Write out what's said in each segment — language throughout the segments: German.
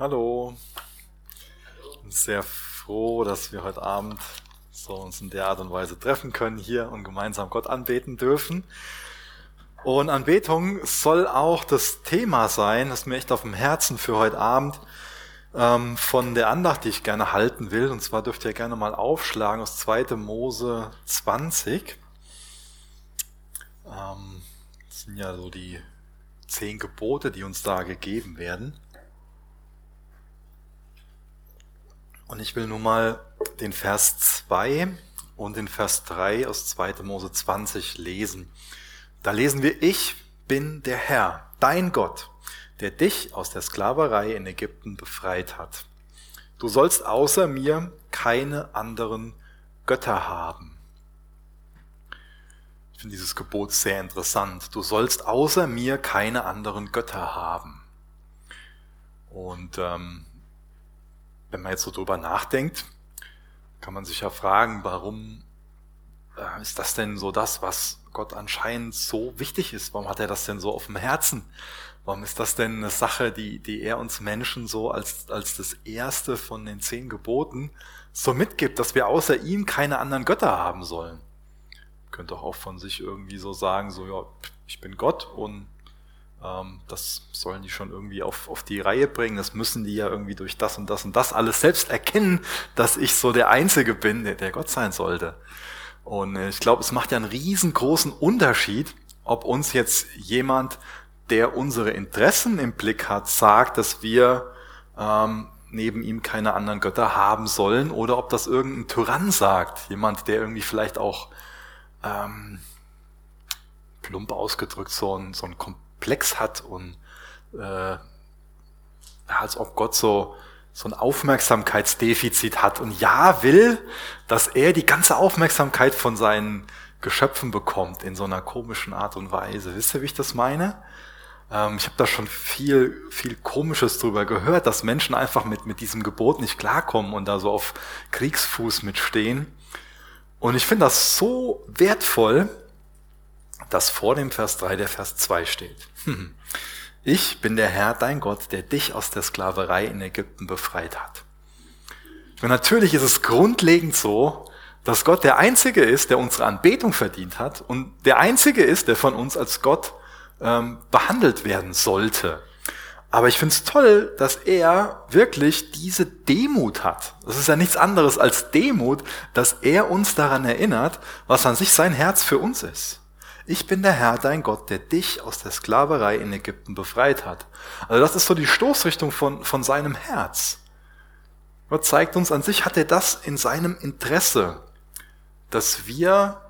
Hallo. Ich bin sehr froh, dass wir heute Abend so uns in der Art und Weise treffen können hier und gemeinsam Gott anbeten dürfen. Und Anbetung soll auch das Thema sein, das mir echt auf dem Herzen für heute Abend ähm, von der Andacht, die ich gerne halten will. Und zwar dürft ihr gerne mal aufschlagen aus 2. Mose 20. Ähm, das sind ja so die zehn Gebote, die uns da gegeben werden. Und ich will nun mal den Vers 2 und den Vers 3 aus 2. Mose 20 lesen. Da lesen wir, ich bin der Herr, dein Gott, der dich aus der Sklaverei in Ägypten befreit hat. Du sollst außer mir keine anderen Götter haben. Ich finde dieses Gebot sehr interessant. Du sollst außer mir keine anderen Götter haben. Und ähm, wenn man jetzt so drüber nachdenkt, kann man sich ja fragen, warum äh, ist das denn so das, was Gott anscheinend so wichtig ist? Warum hat er das denn so auf dem Herzen? Warum ist das denn eine Sache, die, die er uns Menschen so als, als das erste von den zehn Geboten so mitgibt, dass wir außer ihm keine anderen Götter haben sollen? Könnte auch von sich irgendwie so sagen, so, ja, ich bin Gott und das sollen die schon irgendwie auf, auf die Reihe bringen. Das müssen die ja irgendwie durch das und das und das alles selbst erkennen, dass ich so der Einzige bin, der, der Gott sein sollte. Und äh, ich glaube, es macht ja einen riesengroßen Unterschied, ob uns jetzt jemand, der unsere Interessen im Blick hat, sagt, dass wir ähm, neben ihm keine anderen Götter haben sollen, oder ob das irgendein Tyrann sagt, jemand, der irgendwie vielleicht auch ähm, plump ausgedrückt so ein, so ein Komplex hat und äh, als ob Gott so, so ein Aufmerksamkeitsdefizit hat und ja will, dass er die ganze Aufmerksamkeit von seinen Geschöpfen bekommt in so einer komischen Art und Weise. Wisst ihr, wie ich das meine? Ähm, ich habe da schon viel, viel Komisches drüber gehört, dass Menschen einfach mit, mit diesem Gebot nicht klarkommen und da so auf Kriegsfuß mitstehen. Und ich finde das so wertvoll, dass vor dem Vers 3 der Vers 2 steht. Ich bin der Herr, dein Gott, der dich aus der Sklaverei in Ägypten befreit hat. Und natürlich ist es grundlegend so, dass Gott der Einzige ist, der unsere Anbetung verdient hat und der Einzige ist, der von uns als Gott ähm, behandelt werden sollte. Aber ich finde es toll, dass er wirklich diese Demut hat. Das ist ja nichts anderes als Demut, dass er uns daran erinnert, was an sich sein Herz für uns ist. Ich bin der Herr, dein Gott, der dich aus der Sklaverei in Ägypten befreit hat. Also das ist so die Stoßrichtung von, von seinem Herz. Gott zeigt uns an sich, hat er das in seinem Interesse, dass wir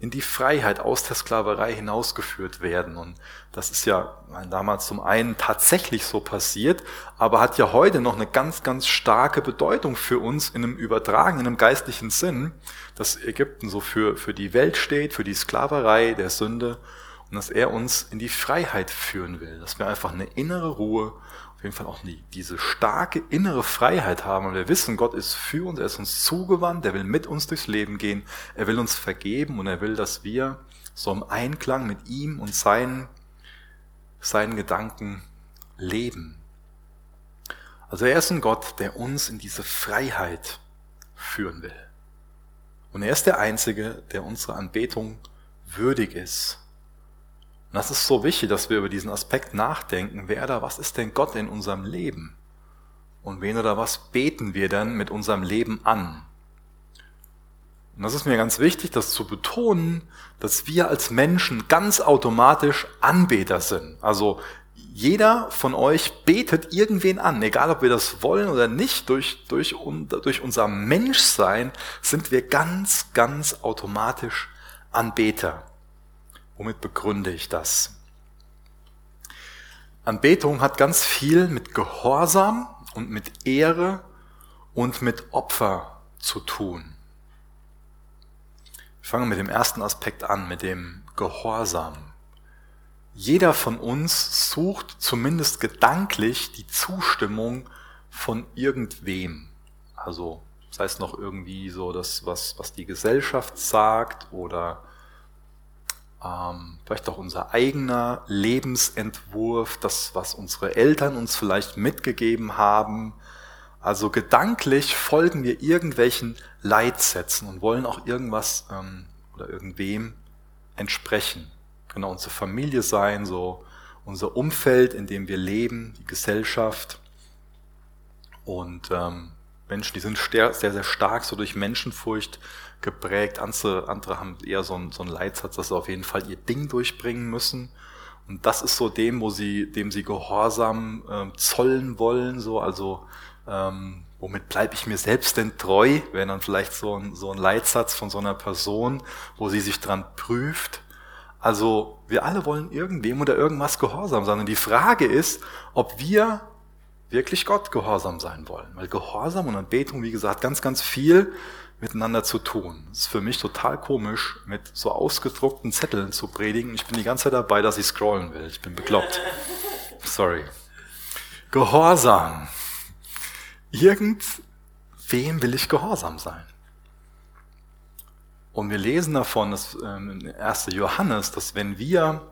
in die Freiheit aus der Sklaverei hinausgeführt werden. Und das ist ja damals zum einen tatsächlich so passiert, aber hat ja heute noch eine ganz, ganz starke Bedeutung für uns in einem übertragenen, in einem geistlichen Sinn, dass Ägypten so für, für die Welt steht, für die Sklaverei der Sünde und dass er uns in die Freiheit führen will, dass wir einfach eine innere Ruhe jeden Fall auch nie diese starke innere Freiheit haben und wir wissen, Gott ist für uns, er ist uns zugewandt, er will mit uns durchs Leben gehen, er will uns vergeben und er will, dass wir so im Einklang mit ihm und seinen, seinen Gedanken leben. Also er ist ein Gott, der uns in diese Freiheit führen will. Und er ist der Einzige, der unsere Anbetung würdig ist. Und das ist so wichtig, dass wir über diesen Aspekt nachdenken. Wer da, was ist denn Gott in unserem Leben? Und wen oder was beten wir denn mit unserem Leben an? Und das ist mir ganz wichtig, das zu betonen, dass wir als Menschen ganz automatisch Anbeter sind. Also jeder von euch betet irgendwen an, egal ob wir das wollen oder nicht, durch, durch, durch unser Menschsein sind wir ganz, ganz automatisch Anbeter. Womit begründe ich das? Anbetung hat ganz viel mit Gehorsam und mit Ehre und mit Opfer zu tun. Ich fange mit dem ersten Aspekt an, mit dem Gehorsam. Jeder von uns sucht zumindest gedanklich die Zustimmung von irgendwem. Also sei es noch irgendwie so das, was, was die Gesellschaft sagt oder ähm, vielleicht auch unser eigener Lebensentwurf, das, was unsere Eltern uns vielleicht mitgegeben haben. Also gedanklich folgen wir irgendwelchen Leitsätzen und wollen auch irgendwas ähm, oder irgendwem entsprechen. Genau unsere Familie sein, so unser Umfeld, in dem wir leben, die Gesellschaft. Und ähm, Menschen, die sind sehr, sehr stark so durch Menschenfurcht geprägt. Andere, haben eher so einen, so einen Leitsatz, dass sie auf jeden Fall ihr Ding durchbringen müssen. Und das ist so dem, wo sie, dem sie Gehorsam ähm, zollen wollen, so, also ähm, womit bleibe ich mir selbst denn treu, wäre dann vielleicht so ein, so ein Leitsatz von so einer Person, wo sie sich dran prüft. Also wir alle wollen irgendwem oder irgendwas gehorsam sein. Und die Frage ist, ob wir wirklich Gott gehorsam sein wollen. Weil Gehorsam und Anbetung, wie gesagt, ganz, ganz viel miteinander zu tun. Es ist für mich total komisch, mit so ausgedruckten Zetteln zu predigen. Ich bin die ganze Zeit dabei, dass ich scrollen will. Ich bin bekloppt. Sorry. Gehorsam. Irgendwem will ich gehorsam sein. Und wir lesen davon, dass ähm, in 1. Johannes, dass wenn wir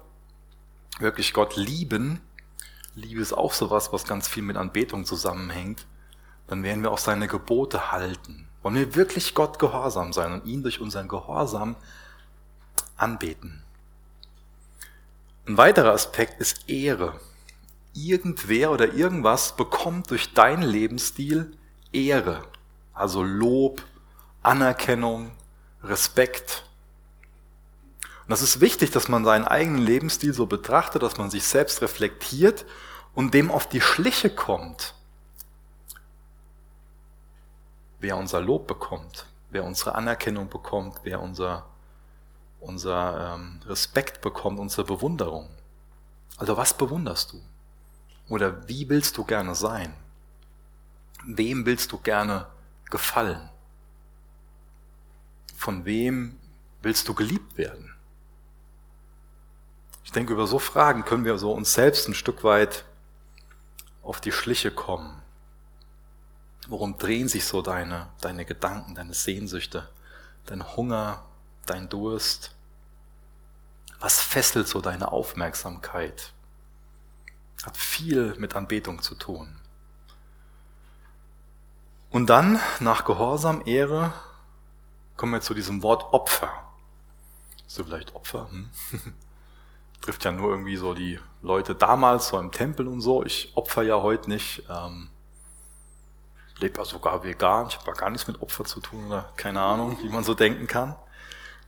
wirklich Gott lieben, Liebe ist auch sowas, was ganz viel mit Anbetung zusammenhängt, dann werden wir auch seine Gebote halten. Wollen wir wirklich Gott gehorsam sein und ihn durch unseren Gehorsam anbeten. Ein weiterer Aspekt ist Ehre. Irgendwer oder irgendwas bekommt durch deinen Lebensstil Ehre, also Lob, Anerkennung, Respekt. Und das ist wichtig, dass man seinen eigenen Lebensstil so betrachtet, dass man sich selbst reflektiert und dem auf die Schliche kommt wer unser Lob bekommt, wer unsere Anerkennung bekommt, wer unser, unser ähm, Respekt bekommt, unsere Bewunderung. Also was bewunderst du? Oder wie willst du gerne sein? Wem willst du gerne gefallen? Von wem willst du geliebt werden? Ich denke, über so Fragen können wir so uns selbst ein Stück weit auf die Schliche kommen. Worum drehen sich so deine, deine Gedanken, deine Sehnsüchte, dein Hunger, dein Durst? Was fesselt so deine Aufmerksamkeit? Hat viel mit Anbetung zu tun. Und dann, nach Gehorsam, Ehre, kommen wir zu diesem Wort Opfer. Ist du vielleicht Opfer? Hm? Trifft ja nur irgendwie so die Leute damals, so im Tempel und so. Ich opfer ja heute nicht. Ähm, lebe sogar vegan, ich habe gar nichts mit Opfer zu tun oder keine Ahnung, wie man so denken kann.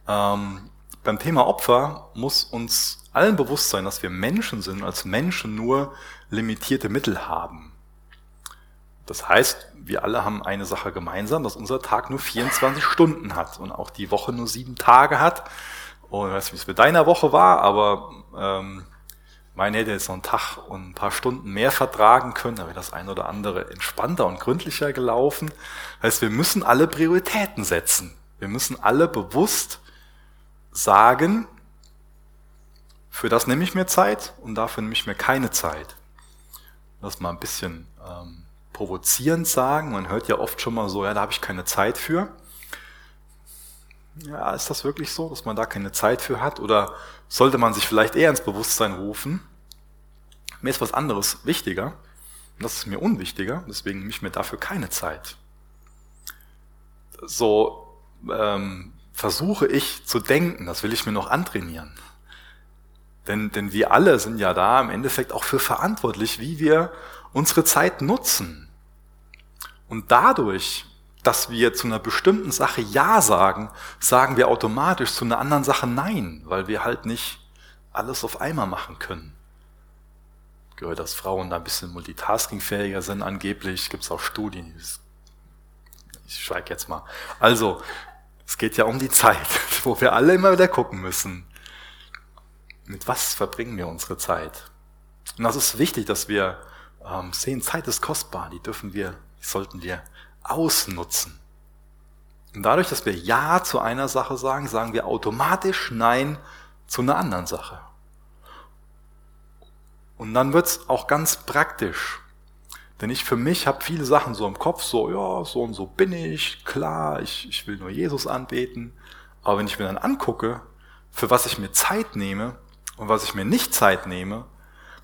Ähm, beim Thema Opfer muss uns allen bewusst sein, dass wir Menschen sind, als Menschen nur limitierte Mittel haben. Das heißt, wir alle haben eine Sache gemeinsam, dass unser Tag nur 24 Stunden hat und auch die Woche nur sieben Tage hat. Und ich weiß nicht, wie es mit deiner Woche war, aber ähm, meine hätte jetzt noch einen Tag und ein paar Stunden mehr vertragen können, da wäre das ein oder andere entspannter und gründlicher gelaufen. Das heißt, wir müssen alle Prioritäten setzen. Wir müssen alle bewusst sagen, für das nehme ich mir Zeit und dafür nehme ich mir keine Zeit. Das mal ein bisschen ähm, provozierend sagen. Man hört ja oft schon mal so, ja, da habe ich keine Zeit für. Ja, ist das wirklich so, dass man da keine Zeit für hat? Oder sollte man sich vielleicht eher ins Bewusstsein rufen? Mir ist was anderes wichtiger. Und das ist mir unwichtiger. Deswegen nehme ich mir dafür keine Zeit. So ähm, versuche ich zu denken. Das will ich mir noch antrainieren. Denn, denn wir alle sind ja da im Endeffekt auch für verantwortlich, wie wir unsere Zeit nutzen. Und dadurch dass wir zu einer bestimmten Sache Ja sagen, sagen wir automatisch zu einer anderen Sache Nein, weil wir halt nicht alles auf einmal machen können. Gehört, dass Frauen da ein bisschen multitaskingfähiger sind, angeblich. Gibt es auch Studien. Ich schweige jetzt mal. Also, es geht ja um die Zeit, wo wir alle immer wieder gucken müssen. Mit was verbringen wir unsere Zeit? Und das ist wichtig, dass wir ähm, sehen, Zeit ist kostbar, die dürfen wir, die sollten wir ausnutzen. Und dadurch, dass wir Ja zu einer Sache sagen, sagen wir automatisch Nein zu einer anderen Sache. Und dann wird's auch ganz praktisch. Denn ich für mich habe viele Sachen so im Kopf, so, ja, so und so bin ich, klar, ich, ich will nur Jesus anbeten. Aber wenn ich mir dann angucke, für was ich mir Zeit nehme und was ich mir nicht Zeit nehme,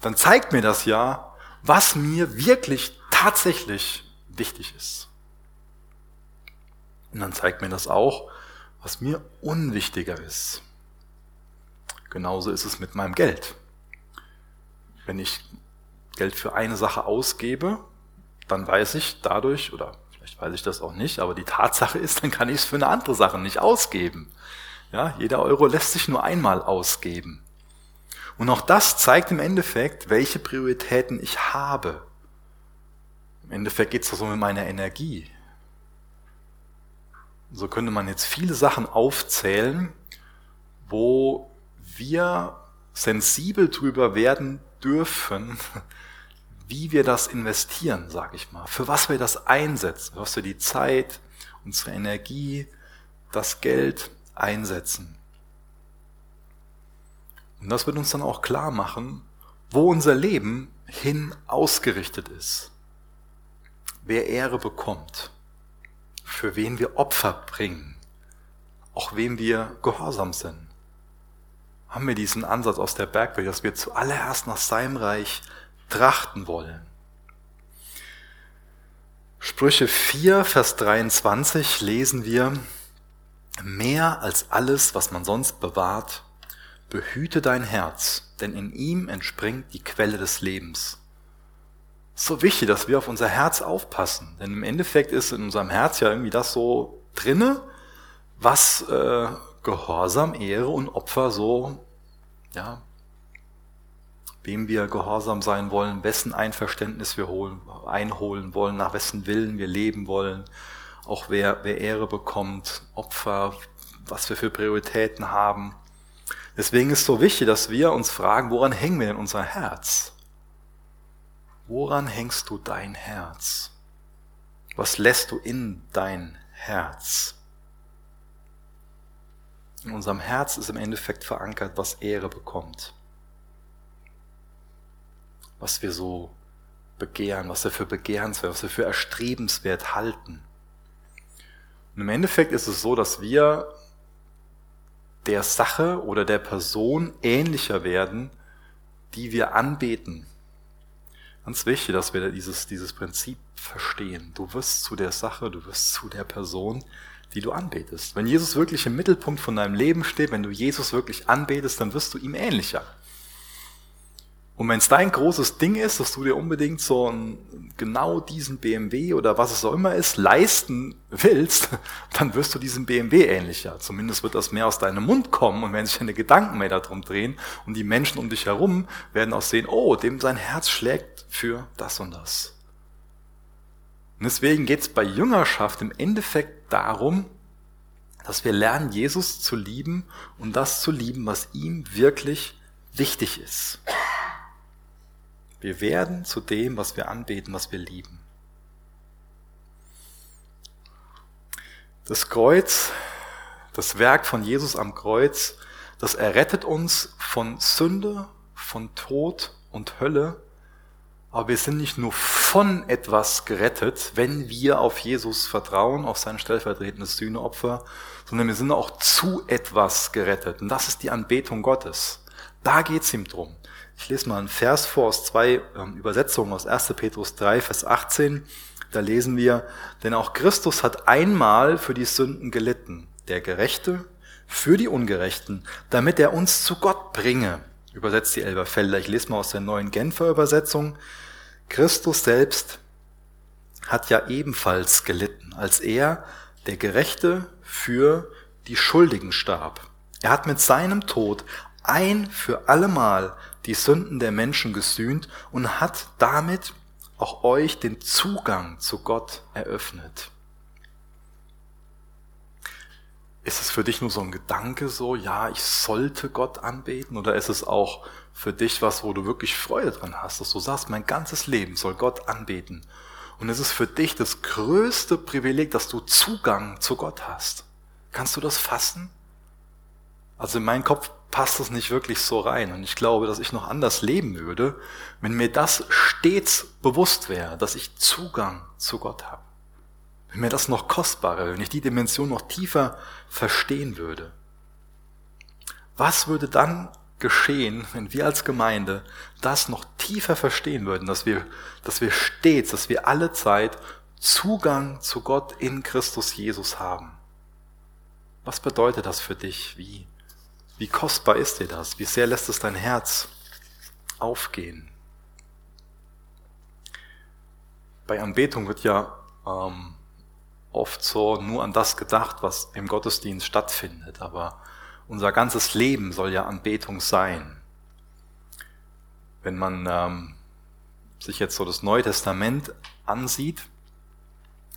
dann zeigt mir das ja, was mir wirklich tatsächlich wichtig ist. Und dann zeigt mir das auch, was mir unwichtiger ist. Genauso ist es mit meinem Geld. Wenn ich Geld für eine Sache ausgebe, dann weiß ich dadurch, oder vielleicht weiß ich das auch nicht, aber die Tatsache ist, dann kann ich es für eine andere Sache nicht ausgeben. Ja, jeder Euro lässt sich nur einmal ausgeben. Und auch das zeigt im Endeffekt, welche Prioritäten ich habe. Im Endeffekt geht es so mit meiner Energie. So könnte man jetzt viele Sachen aufzählen, wo wir sensibel drüber werden dürfen, wie wir das investieren, sage ich mal, für was wir das einsetzen, was wir die Zeit, unsere Energie, das Geld einsetzen. Und das wird uns dann auch klar machen, wo unser Leben hin ausgerichtet ist, wer Ehre bekommt, für wen wir Opfer bringen, auch wem wir gehorsam sind. Haben wir diesen Ansatz aus der Bergwelt, dass wir zuallererst nach seinem Reich trachten wollen. Sprüche 4, Vers 23 lesen wir, mehr als alles, was man sonst bewahrt, behüte dein Herz, denn in ihm entspringt die Quelle des Lebens. So wichtig, dass wir auf unser Herz aufpassen, denn im Endeffekt ist in unserem Herz ja irgendwie das so drinne, was äh, Gehorsam, Ehre und Opfer so ja, wem wir gehorsam sein wollen, wessen Einverständnis wir holen, einholen wollen, nach wessen Willen wir leben wollen, auch wer, wer Ehre bekommt, Opfer, was wir für Prioritäten haben. Deswegen ist es so wichtig, dass wir uns fragen, woran hängen wir denn unser Herz? Woran hängst du dein Herz? Was lässt du in dein Herz? In unserem Herz ist im Endeffekt verankert, was Ehre bekommt was wir so begehren, was wir für begehrenswert, was wir für erstrebenswert halten. Und im Endeffekt ist es so, dass wir der Sache oder der Person ähnlicher werden, die wir anbeten. Ganz wichtig, dass wir dieses, dieses Prinzip verstehen. Du wirst zu der Sache, du wirst zu der Person, die du anbetest. Wenn Jesus wirklich im Mittelpunkt von deinem Leben steht, wenn du Jesus wirklich anbetest, dann wirst du ihm ähnlicher. Und wenn es dein großes Ding ist, dass du dir unbedingt so einen, genau diesen BMW oder was es auch immer ist, leisten willst, dann wirst du diesem BMW ähnlicher. Zumindest wird das mehr aus deinem Mund kommen und werden sich deine Gedanken mehr darum drehen und die Menschen um dich herum werden auch sehen, oh, dem sein Herz schlägt für das und das. Und deswegen geht es bei Jüngerschaft im Endeffekt darum, dass wir lernen, Jesus zu lieben und das zu lieben, was ihm wirklich wichtig ist. Wir werden zu dem, was wir anbeten, was wir lieben. Das Kreuz, das Werk von Jesus am Kreuz, das errettet uns von Sünde, von Tod und Hölle. Aber wir sind nicht nur von etwas gerettet, wenn wir auf Jesus vertrauen, auf sein stellvertretendes Sühneopfer, sondern wir sind auch zu etwas gerettet. Und das ist die Anbetung Gottes. Da geht's ihm drum. Ich lese mal einen Vers vor aus zwei ähm, Übersetzungen aus 1. Petrus 3, Vers 18. Da lesen wir, denn auch Christus hat einmal für die Sünden gelitten, der Gerechte für die Ungerechten, damit er uns zu Gott bringe. Übersetzt die Elberfelder. Ich lese mal aus der neuen Genfer Übersetzung. Christus selbst hat ja ebenfalls gelitten, als er, der Gerechte, für die Schuldigen starb. Er hat mit seinem Tod ein für allemal die Sünden der Menschen gesühnt und hat damit auch euch den Zugang zu Gott eröffnet. Ist es für dich nur so ein Gedanke so, ja, ich sollte Gott anbeten? Oder ist es auch für dich was, wo du wirklich Freude dran hast, dass du sagst, mein ganzes Leben soll Gott anbeten? Und ist es für dich das größte Privileg, dass du Zugang zu Gott hast? Kannst du das fassen? Also in meinen Kopf passt es nicht wirklich so rein. Und ich glaube, dass ich noch anders leben würde, wenn mir das stets bewusst wäre, dass ich Zugang zu Gott habe. Wenn mir das noch kostbarer, wenn ich die Dimension noch tiefer verstehen würde. Was würde dann geschehen, wenn wir als Gemeinde das noch tiefer verstehen würden, dass wir, dass wir stets, dass wir alle Zeit Zugang zu Gott in Christus Jesus haben? Was bedeutet das für dich? Wie, wie kostbar ist dir das? Wie sehr lässt es dein Herz aufgehen? Bei Anbetung wird ja ähm, oft so nur an das gedacht, was im Gottesdienst stattfindet, aber unser ganzes Leben soll ja Anbetung sein. Wenn man ähm, sich jetzt so das Neue Testament ansieht,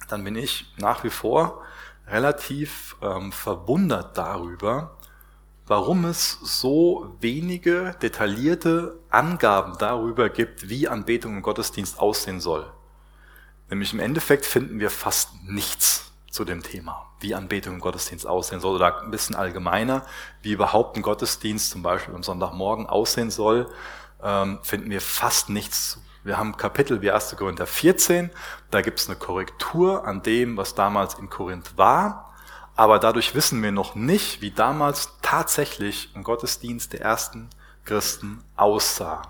dann bin ich nach wie vor relativ ähm, verwundert darüber, warum es so wenige detaillierte Angaben darüber gibt, wie Anbetung im Gottesdienst aussehen soll. Nämlich im Endeffekt finden wir fast nichts zu dem Thema, wie Anbetung im Gottesdienst aussehen soll, oder ein bisschen allgemeiner, wie überhaupt ein Gottesdienst zum Beispiel am Sonntagmorgen aussehen soll, ähm, finden wir fast nichts wir haben Kapitel wie 1. Korinther 14, da gibt es eine Korrektur an dem, was damals in Korinth war, aber dadurch wissen wir noch nicht, wie damals tatsächlich ein Gottesdienst der ersten Christen aussah.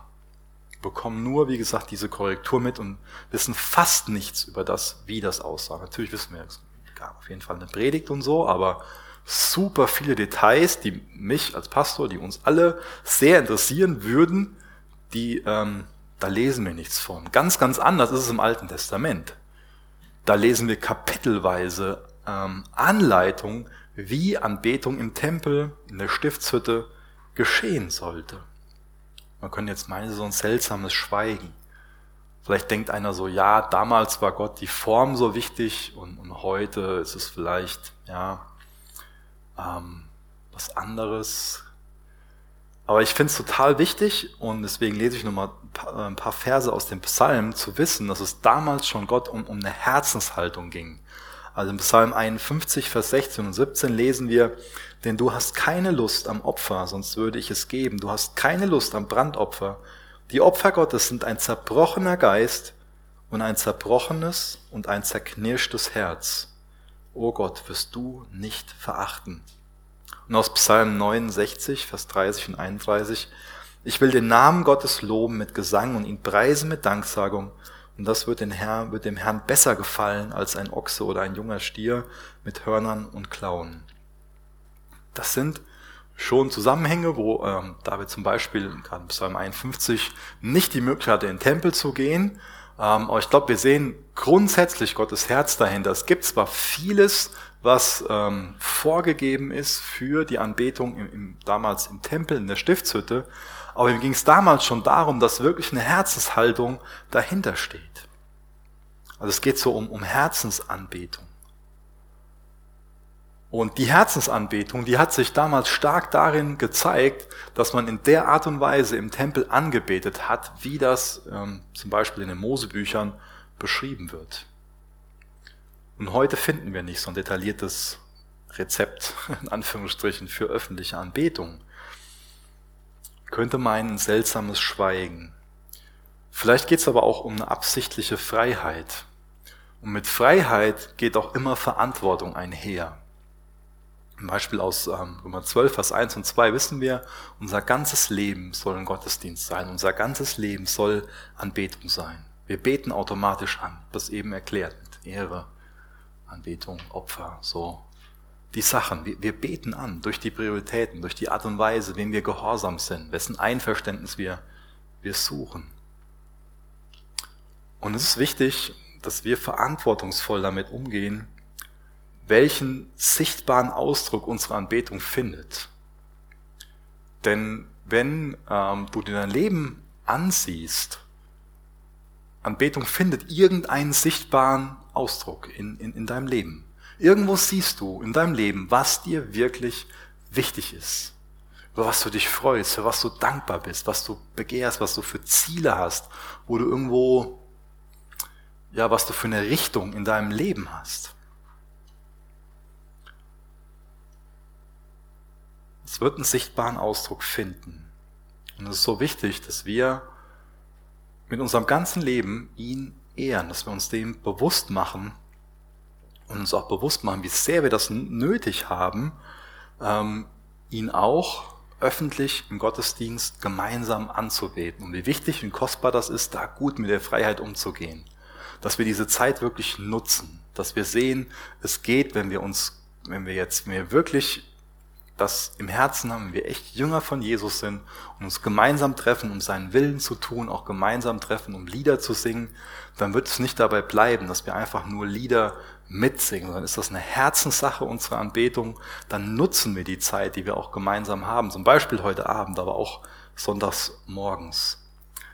Wir bekommen nur, wie gesagt, diese Korrektur mit und wissen fast nichts über das, wie das aussah. Natürlich wissen wir, es gab auf jeden Fall eine Predigt und so, aber super viele Details, die mich als Pastor, die uns alle sehr interessieren würden, die ähm, da lesen wir nichts von. Ganz, ganz anders ist es im Alten Testament. Da lesen wir kapitelweise ähm, Anleitung, wie Anbetung im Tempel, in der Stiftshütte geschehen sollte. Man könnte jetzt meinen, so ein seltsames Schweigen. Vielleicht denkt einer so, ja, damals war Gott die Form so wichtig und, und heute ist es vielleicht, ja, ähm, was anderes. Aber ich finde es total wichtig und deswegen lese ich nochmal ein paar Verse aus dem Psalm, zu wissen, dass es damals schon Gott um, um eine Herzenshaltung ging. Also im Psalm 51, Vers 16 und 17 lesen wir, denn du hast keine Lust am Opfer, sonst würde ich es geben. Du hast keine Lust am Brandopfer. Die Opfer Gottes sind ein zerbrochener Geist und ein zerbrochenes und ein zerknirschtes Herz. O Gott, wirst du nicht verachten. Und aus Psalm 69, Vers 30 und 31, ich will den Namen Gottes loben mit Gesang und ihn preisen mit Danksagung. Und das wird, den Herr, wird dem Herrn besser gefallen als ein Ochse oder ein junger Stier mit Hörnern und Klauen. Das sind schon Zusammenhänge, wo ähm, David zum Beispiel, gerade Psalm 51, nicht die Möglichkeit hatte, in den Tempel zu gehen. Ähm, aber ich glaube, wir sehen grundsätzlich Gottes Herz dahinter. Es gibt zwar vieles, was ähm, vorgegeben ist für die Anbetung im, im, damals im Tempel, in der Stiftshütte, aber ihm ging es damals schon darum, dass wirklich eine Herzenshaltung dahinter steht. Also es geht so um, um Herzensanbetung. Und die Herzensanbetung, die hat sich damals stark darin gezeigt, dass man in der Art und Weise im Tempel angebetet hat, wie das ähm, zum Beispiel in den Mosebüchern beschrieben wird. Und heute finden wir nicht so ein detailliertes Rezept, in Anführungsstrichen, für öffentliche Anbetung könnte meinen seltsames Schweigen. Vielleicht geht es aber auch um eine absichtliche Freiheit. Und mit Freiheit geht auch immer Verantwortung einher. Zum Beispiel aus ähm, Römer 12, Vers 1 und 2 wissen wir, unser ganzes Leben soll ein Gottesdienst sein. Unser ganzes Leben soll Anbetung sein. Wir beten automatisch an, das eben erklärt mit Ehre, Anbetung, Opfer, so die Sachen. Wir, wir beten an durch die Prioritäten, durch die Art und Weise, wem wir gehorsam sind, wessen Einverständnis wir, wir suchen. Und es ist wichtig, dass wir verantwortungsvoll damit umgehen, welchen sichtbaren Ausdruck unsere Anbetung findet. Denn wenn ähm, du dir dein Leben ansiehst, Anbetung findet irgendeinen sichtbaren Ausdruck in, in, in deinem Leben. Irgendwo siehst du in deinem Leben, was dir wirklich wichtig ist, über was du dich freust, für was du dankbar bist, was du begehrst, was du für Ziele hast, wo du irgendwo, ja, was du für eine Richtung in deinem Leben hast. Es wird einen sichtbaren Ausdruck finden. Und es ist so wichtig, dass wir mit unserem ganzen Leben ihn ehren, dass wir uns dem bewusst machen, und uns auch bewusst machen, wie sehr wir das nötig haben, ähm, ihn auch öffentlich im Gottesdienst gemeinsam anzubeten. Und wie wichtig und kostbar das ist, da gut mit der Freiheit umzugehen. Dass wir diese Zeit wirklich nutzen. Dass wir sehen, es geht, wenn wir uns, wenn wir jetzt, wir wirklich das im Herzen haben, wir echt Jünger von Jesus sind und uns gemeinsam treffen, um seinen Willen zu tun, auch gemeinsam treffen, um Lieder zu singen, dann wird es nicht dabei bleiben, dass wir einfach nur Lieder mitsingen, sondern ist das eine Herzenssache unserer Anbetung, dann nutzen wir die Zeit, die wir auch gemeinsam haben, zum Beispiel heute Abend, aber auch sonntags morgens.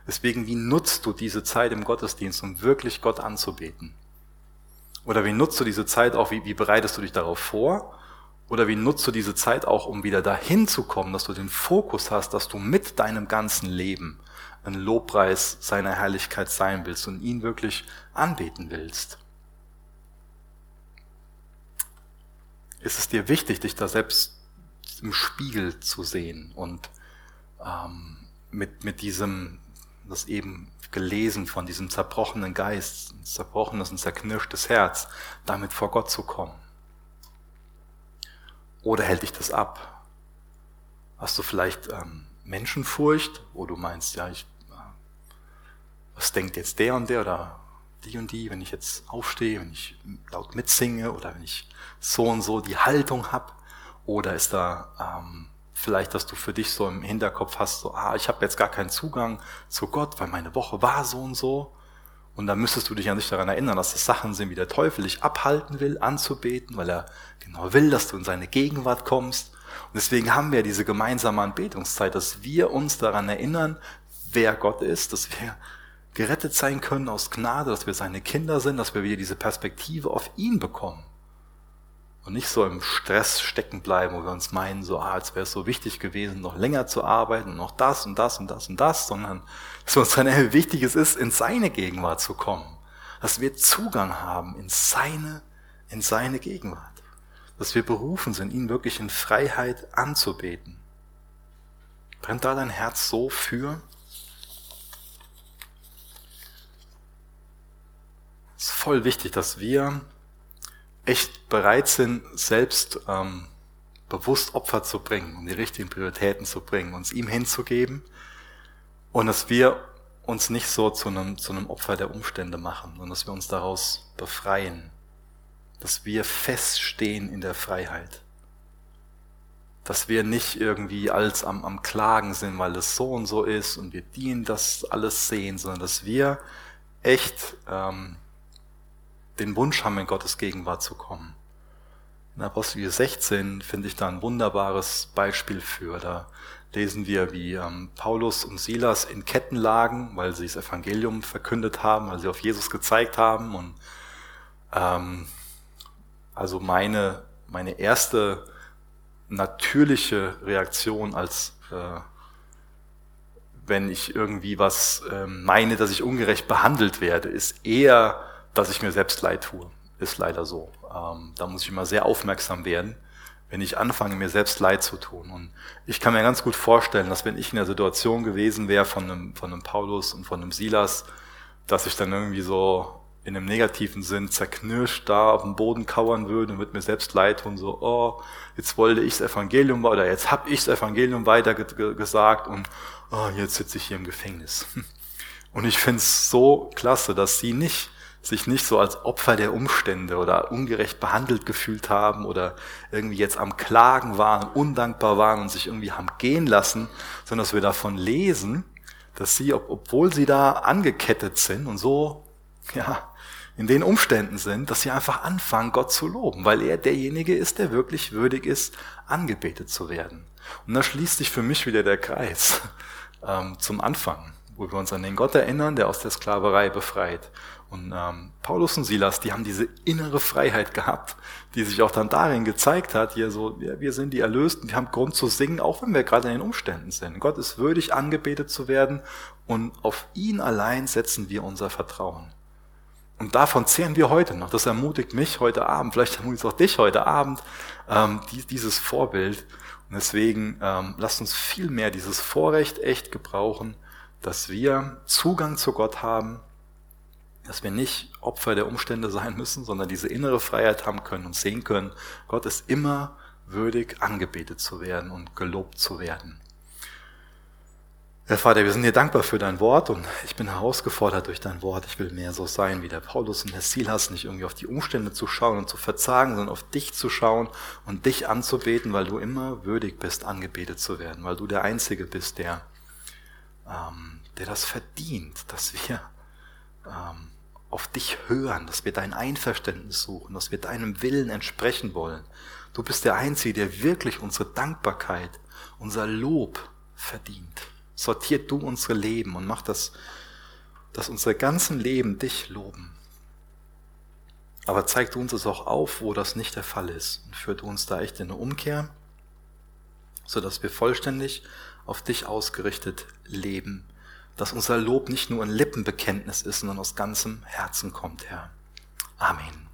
Deswegen, wie nutzt du diese Zeit im Gottesdienst, um wirklich Gott anzubeten? Oder wie nutzt du diese Zeit auch, wie, wie bereitest du dich darauf vor? Oder wie nutzt du diese Zeit auch, um wieder dahin zu kommen, dass du den Fokus hast, dass du mit deinem ganzen Leben ein Lobpreis seiner Herrlichkeit sein willst und ihn wirklich anbeten willst? Ist es dir wichtig, dich da selbst im Spiegel zu sehen und ähm, mit, mit diesem, das eben gelesen von diesem zerbrochenen Geist, zerbrochenes und zerknirschtes Herz, damit vor Gott zu kommen? Oder hält dich das ab? Hast du vielleicht ähm, Menschenfurcht, wo du meinst, ja, ich, äh, was denkt jetzt der und der oder die und die, wenn ich jetzt aufstehe, wenn ich laut mitsinge oder wenn ich so und so die Haltung habe? Oder ist da ähm, vielleicht, dass du für dich so im Hinterkopf hast, so, ah, ich habe jetzt gar keinen Zugang zu Gott, weil meine Woche war so und so. Und dann müsstest du dich an sich daran erinnern, dass das Sachen sind, wie der Teufel dich abhalten will, anzubeten, weil er genau will, dass du in seine Gegenwart kommst. Und deswegen haben wir diese gemeinsame Anbetungszeit, dass wir uns daran erinnern, wer Gott ist, dass wir gerettet sein können aus Gnade, dass wir seine Kinder sind, dass wir wieder diese Perspektive auf ihn bekommen. Und nicht so im Stress stecken bleiben, wo wir uns meinen, so, ah, als wäre es so wichtig gewesen, noch länger zu arbeiten, noch das und das und das und das, sondern dass uns erinnern, wie wichtig ist, in seine Gegenwart zu kommen. Dass wir Zugang haben in seine, in seine Gegenwart. Dass wir berufen sind, ihn wirklich in Freiheit anzubeten. Brennt da dein Herz so für? Es ist voll wichtig, dass wir echt bereit sind, selbst ähm, bewusst Opfer zu bringen, um die richtigen Prioritäten zu bringen, uns ihm hinzugeben und dass wir uns nicht so zu einem, zu einem Opfer der Umstände machen, sondern dass wir uns daraus befreien, dass wir feststehen in der Freiheit, dass wir nicht irgendwie als am, am Klagen sind, weil es so und so ist und wir dienen das alles sehen, sondern dass wir echt ähm, den Wunsch haben, in Gottes Gegenwart zu kommen. In Apostel 16 finde ich da ein wunderbares Beispiel für. Da lesen wir, wie ähm, Paulus und Silas in Ketten lagen, weil sie das Evangelium verkündet haben, weil sie auf Jesus gezeigt haben. Und ähm, also meine, meine erste natürliche Reaktion als äh, wenn ich irgendwie was äh, meine, dass ich ungerecht behandelt werde, ist eher dass ich mir selbst leid tue. Ist leider so. Ähm, da muss ich immer sehr aufmerksam werden, wenn ich anfange, mir selbst leid zu tun. Und ich kann mir ganz gut vorstellen, dass wenn ich in der Situation gewesen wäre von einem, von einem Paulus und von einem Silas, dass ich dann irgendwie so in einem negativen Sinn zerknirscht da auf dem Boden kauern würde und würde mir selbst leid tun, so, oh, jetzt wollte ich das Evangelium oder jetzt habe ich das Evangelium weiter gesagt und oh, jetzt sitze ich hier im Gefängnis. Und ich finde es so klasse, dass sie nicht sich nicht so als Opfer der Umstände oder ungerecht behandelt gefühlt haben oder irgendwie jetzt am Klagen waren, undankbar waren und sich irgendwie haben gehen lassen, sondern dass wir davon lesen, dass sie, obwohl sie da angekettet sind und so, ja, in den Umständen sind, dass sie einfach anfangen, Gott zu loben, weil er derjenige ist, der wirklich würdig ist, angebetet zu werden. Und da schließt sich für mich wieder der Kreis ähm, zum Anfang, wo wir uns an den Gott erinnern, der aus der Sklaverei befreit und ähm, Paulus und Silas, die haben diese innere Freiheit gehabt, die sich auch dann darin gezeigt hat, hier so, ja, wir sind die Erlösten, wir haben Grund zu singen, auch wenn wir gerade in den Umständen sind. Gott ist würdig, angebetet zu werden und auf ihn allein setzen wir unser Vertrauen. Und davon zehren wir heute noch. Das ermutigt mich heute Abend, vielleicht ermutigt es auch dich heute Abend, ähm, die, dieses Vorbild. Und deswegen ähm, lasst uns viel mehr dieses Vorrecht echt gebrauchen, dass wir Zugang zu Gott haben, dass wir nicht Opfer der Umstände sein müssen, sondern diese innere Freiheit haben können und sehen können, Gott ist immer würdig angebetet zu werden und gelobt zu werden. Herr Vater, wir sind dir dankbar für dein Wort und ich bin herausgefordert durch dein Wort. Ich will mehr so sein wie der Paulus und der Silas, nicht irgendwie auf die Umstände zu schauen und zu verzagen, sondern auf dich zu schauen und dich anzubeten, weil du immer würdig bist, angebetet zu werden, weil du der Einzige bist, der, ähm, der das verdient, dass wir ähm, auf dich hören, dass wir dein Einverständnis suchen, dass wir deinem Willen entsprechen wollen. Du bist der Einzige, der wirklich unsere Dankbarkeit, unser Lob verdient sortiert du unsere Leben und mach das, dass unsere ganzen Leben dich loben. Aber zeig du uns es auch auf, wo das nicht der Fall ist und führ du uns da echt in eine Umkehr, sodass wir vollständig auf dich ausgerichtet leben, dass unser Lob nicht nur ein Lippenbekenntnis ist, sondern aus ganzem Herzen kommt, Herr. Amen.